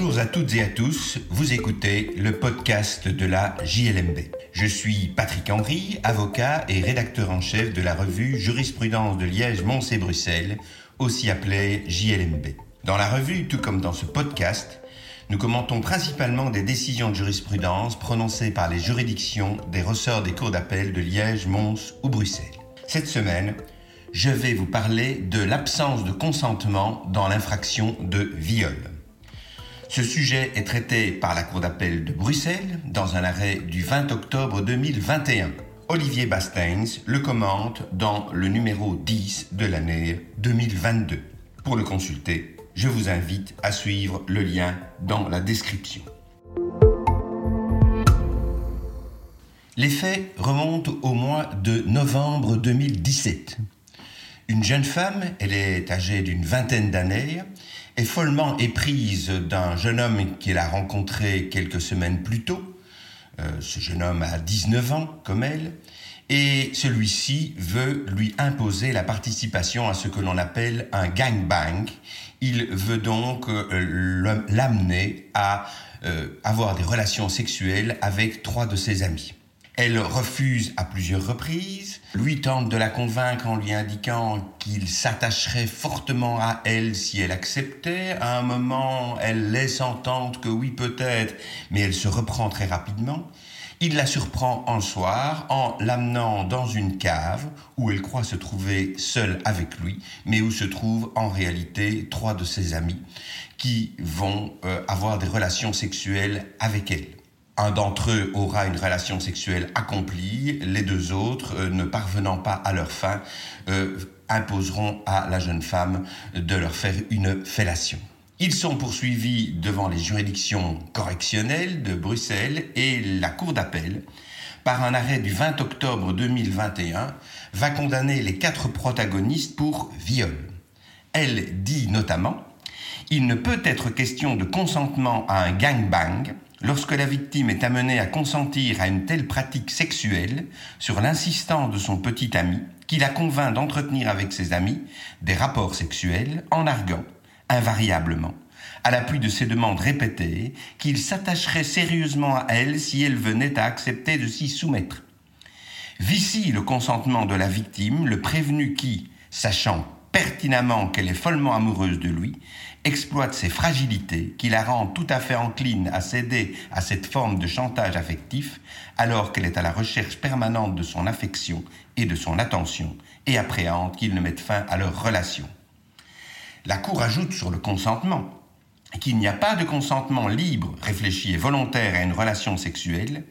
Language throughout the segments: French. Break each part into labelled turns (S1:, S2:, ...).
S1: Bonjour à toutes et à tous, vous écoutez le podcast de la JLMB. Je suis Patrick Henry, avocat et rédacteur en chef de la revue Jurisprudence de Liège, Mons et Bruxelles, aussi appelée JLMB. Dans la revue, tout comme dans ce podcast, nous commentons principalement des décisions de jurisprudence prononcées par les juridictions des ressorts des cours d'appel de Liège, Mons ou Bruxelles. Cette semaine, je vais vous parler de l'absence de consentement dans l'infraction de viol. Ce sujet est traité par la Cour d'appel de Bruxelles dans un arrêt du 20 octobre 2021. Olivier Bastains le commente dans le numéro 10 de l'année 2022. Pour le consulter, je vous invite à suivre le lien dans la description. Les faits remontent au mois de novembre 2017. Une jeune femme, elle est âgée d'une vingtaine d'années, est follement éprise d'un jeune homme qu'elle a rencontré quelques semaines plus tôt. Euh, ce jeune homme a 19 ans, comme elle, et celui-ci veut lui imposer la participation à ce que l'on appelle un gangbang. Il veut donc euh, l'amener à euh, avoir des relations sexuelles avec trois de ses amis. Elle refuse à plusieurs reprises, lui tente de la convaincre en lui indiquant qu'il s'attacherait fortement à elle si elle acceptait. À un moment, elle laisse entendre que oui peut-être, mais elle se reprend très rapidement. Il la surprend un soir en l'amenant dans une cave où elle croit se trouver seule avec lui, mais où se trouvent en réalité trois de ses amis qui vont euh, avoir des relations sexuelles avec elle. Un d'entre eux aura une relation sexuelle accomplie, les deux autres, euh, ne parvenant pas à leur fin, euh, imposeront à la jeune femme de leur faire une fellation. Ils sont poursuivis devant les juridictions correctionnelles de Bruxelles et la Cour d'appel, par un arrêt du 20 octobre 2021, va condamner les quatre protagonistes pour viol. Elle dit notamment Il ne peut être question de consentement à un gangbang lorsque la victime est amenée à consentir à une telle pratique sexuelle sur l'insistance de son petit ami, qui la convainc d'entretenir avec ses amis des rapports sexuels en arguant, invariablement, à l'appui de ses demandes répétées, qu'il s'attacherait sérieusement à elle si elle venait à accepter de s'y soumettre. Vici le consentement de la victime, le prévenu qui, sachant pertinemment qu'elle est follement amoureuse de lui, exploite ses fragilités qui la rendent tout à fait encline à céder à cette forme de chantage affectif alors qu'elle est à la recherche permanente de son affection et de son attention et appréhende qu'il ne mette fin à leur relation. La Cour ajoute sur le consentement qu'il n'y a pas de consentement libre, réfléchi et volontaire à une relation sexuelle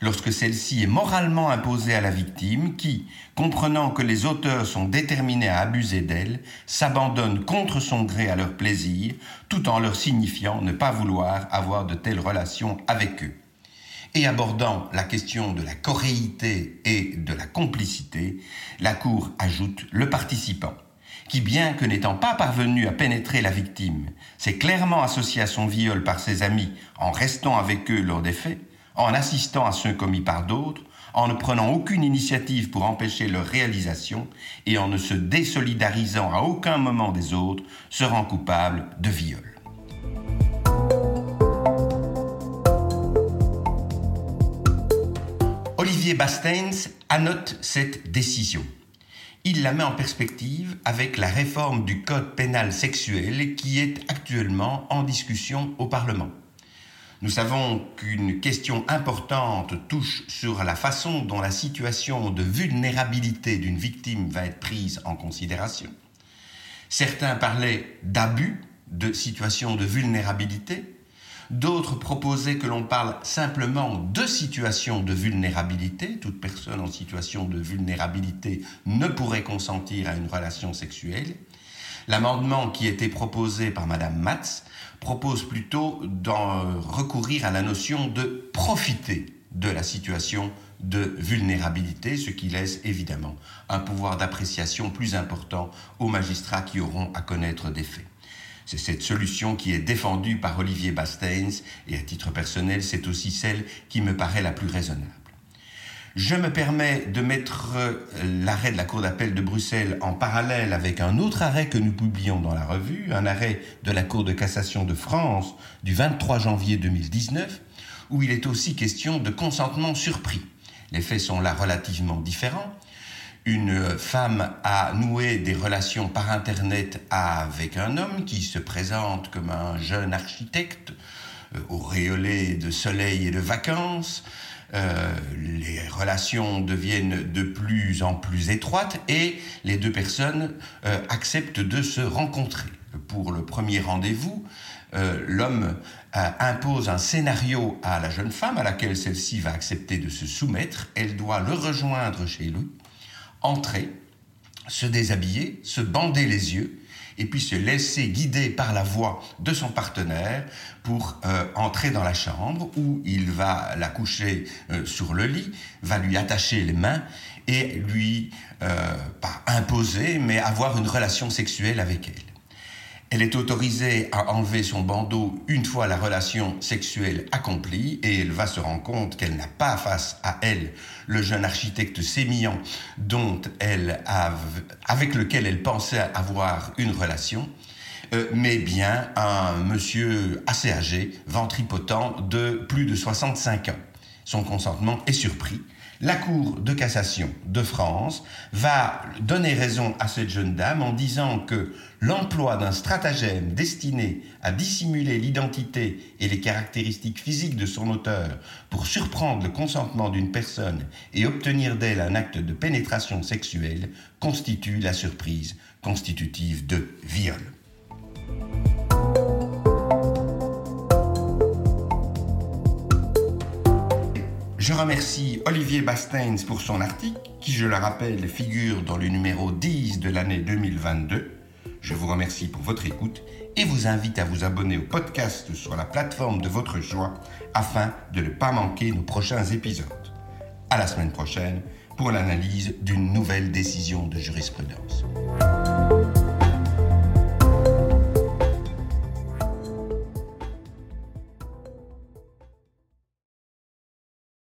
S1: lorsque celle-ci est moralement imposée à la victime qui, comprenant que les auteurs sont déterminés à abuser d'elle, s'abandonnent contre son gré à leur plaisir, tout en leur signifiant ne pas vouloir avoir de telles relations avec eux. Et abordant la question de la choréité et de la complicité, la Cour ajoute le participant qui, bien que n'étant pas parvenu à pénétrer la victime, s'est clairement associé à son viol par ses amis en restant avec eux lors des faits, en assistant à ceux commis par d'autres, en ne prenant aucune initiative pour empêcher leur réalisation et en ne se désolidarisant à aucun moment des autres, se rend coupable de viol. Olivier Bastens annote cette décision il la met en perspective avec la réforme du Code pénal sexuel qui est actuellement en discussion au Parlement. Nous savons qu'une question importante touche sur la façon dont la situation de vulnérabilité d'une victime va être prise en considération. Certains parlaient d'abus de situation de vulnérabilité, D'autres proposaient que l'on parle simplement de situation de vulnérabilité. Toute personne en situation de vulnérabilité ne pourrait consentir à une relation sexuelle. L'amendement qui était proposé par Madame Matz propose plutôt d'en recourir à la notion de profiter de la situation de vulnérabilité, ce qui laisse évidemment un pouvoir d'appréciation plus important aux magistrats qui auront à connaître des faits. C'est cette solution qui est défendue par Olivier Bastains et à titre personnel, c'est aussi celle qui me paraît la plus raisonnable. Je me permets de mettre euh, l'arrêt de la Cour d'appel de Bruxelles en parallèle avec un autre arrêt que nous publions dans la revue, un arrêt de la Cour de cassation de France du 23 janvier 2019, où il est aussi question de consentement surpris. Les faits sont là relativement différents. Une femme a noué des relations par Internet avec un homme qui se présente comme un jeune architecte, euh, auréolé de soleil et de vacances, euh, les relations deviennent de plus en plus étroites et les deux personnes euh, acceptent de se rencontrer. Pour le premier rendez-vous, l'homme impose un scénario à la jeune femme à laquelle celle-ci va accepter de se soumettre. Elle doit le rejoindre chez lui, entrer, se déshabiller, se bander les yeux et puis se laisser guider par la voix de son partenaire pour euh, entrer dans la chambre où il va la coucher euh, sur le lit, va lui attacher les mains et lui, euh, pas imposer, mais avoir une relation sexuelle avec elle. Elle est autorisée à enlever son bandeau une fois la relation sexuelle accomplie et elle va se rendre compte qu'elle n'a pas face à elle le jeune architecte sémillant dont elle avec lequel elle pensait avoir une relation, euh, mais bien un monsieur assez âgé, ventripotent de plus de 65 ans. Son consentement est surpris la Cour de cassation de France va donner raison à cette jeune dame en disant que l'emploi d'un stratagème destiné à dissimuler l'identité et les caractéristiques physiques de son auteur pour surprendre le consentement d'une personne et obtenir d'elle un acte de pénétration sexuelle constitue la surprise constitutive de viol. Je remercie Olivier Bastains pour son article, qui, je le rappelle, figure dans le numéro 10 de l'année 2022. Je vous remercie pour votre écoute et vous invite à vous abonner au podcast sur la plateforme de votre choix afin de ne pas manquer nos prochains épisodes. À la semaine prochaine pour l'analyse d'une nouvelle décision de jurisprudence.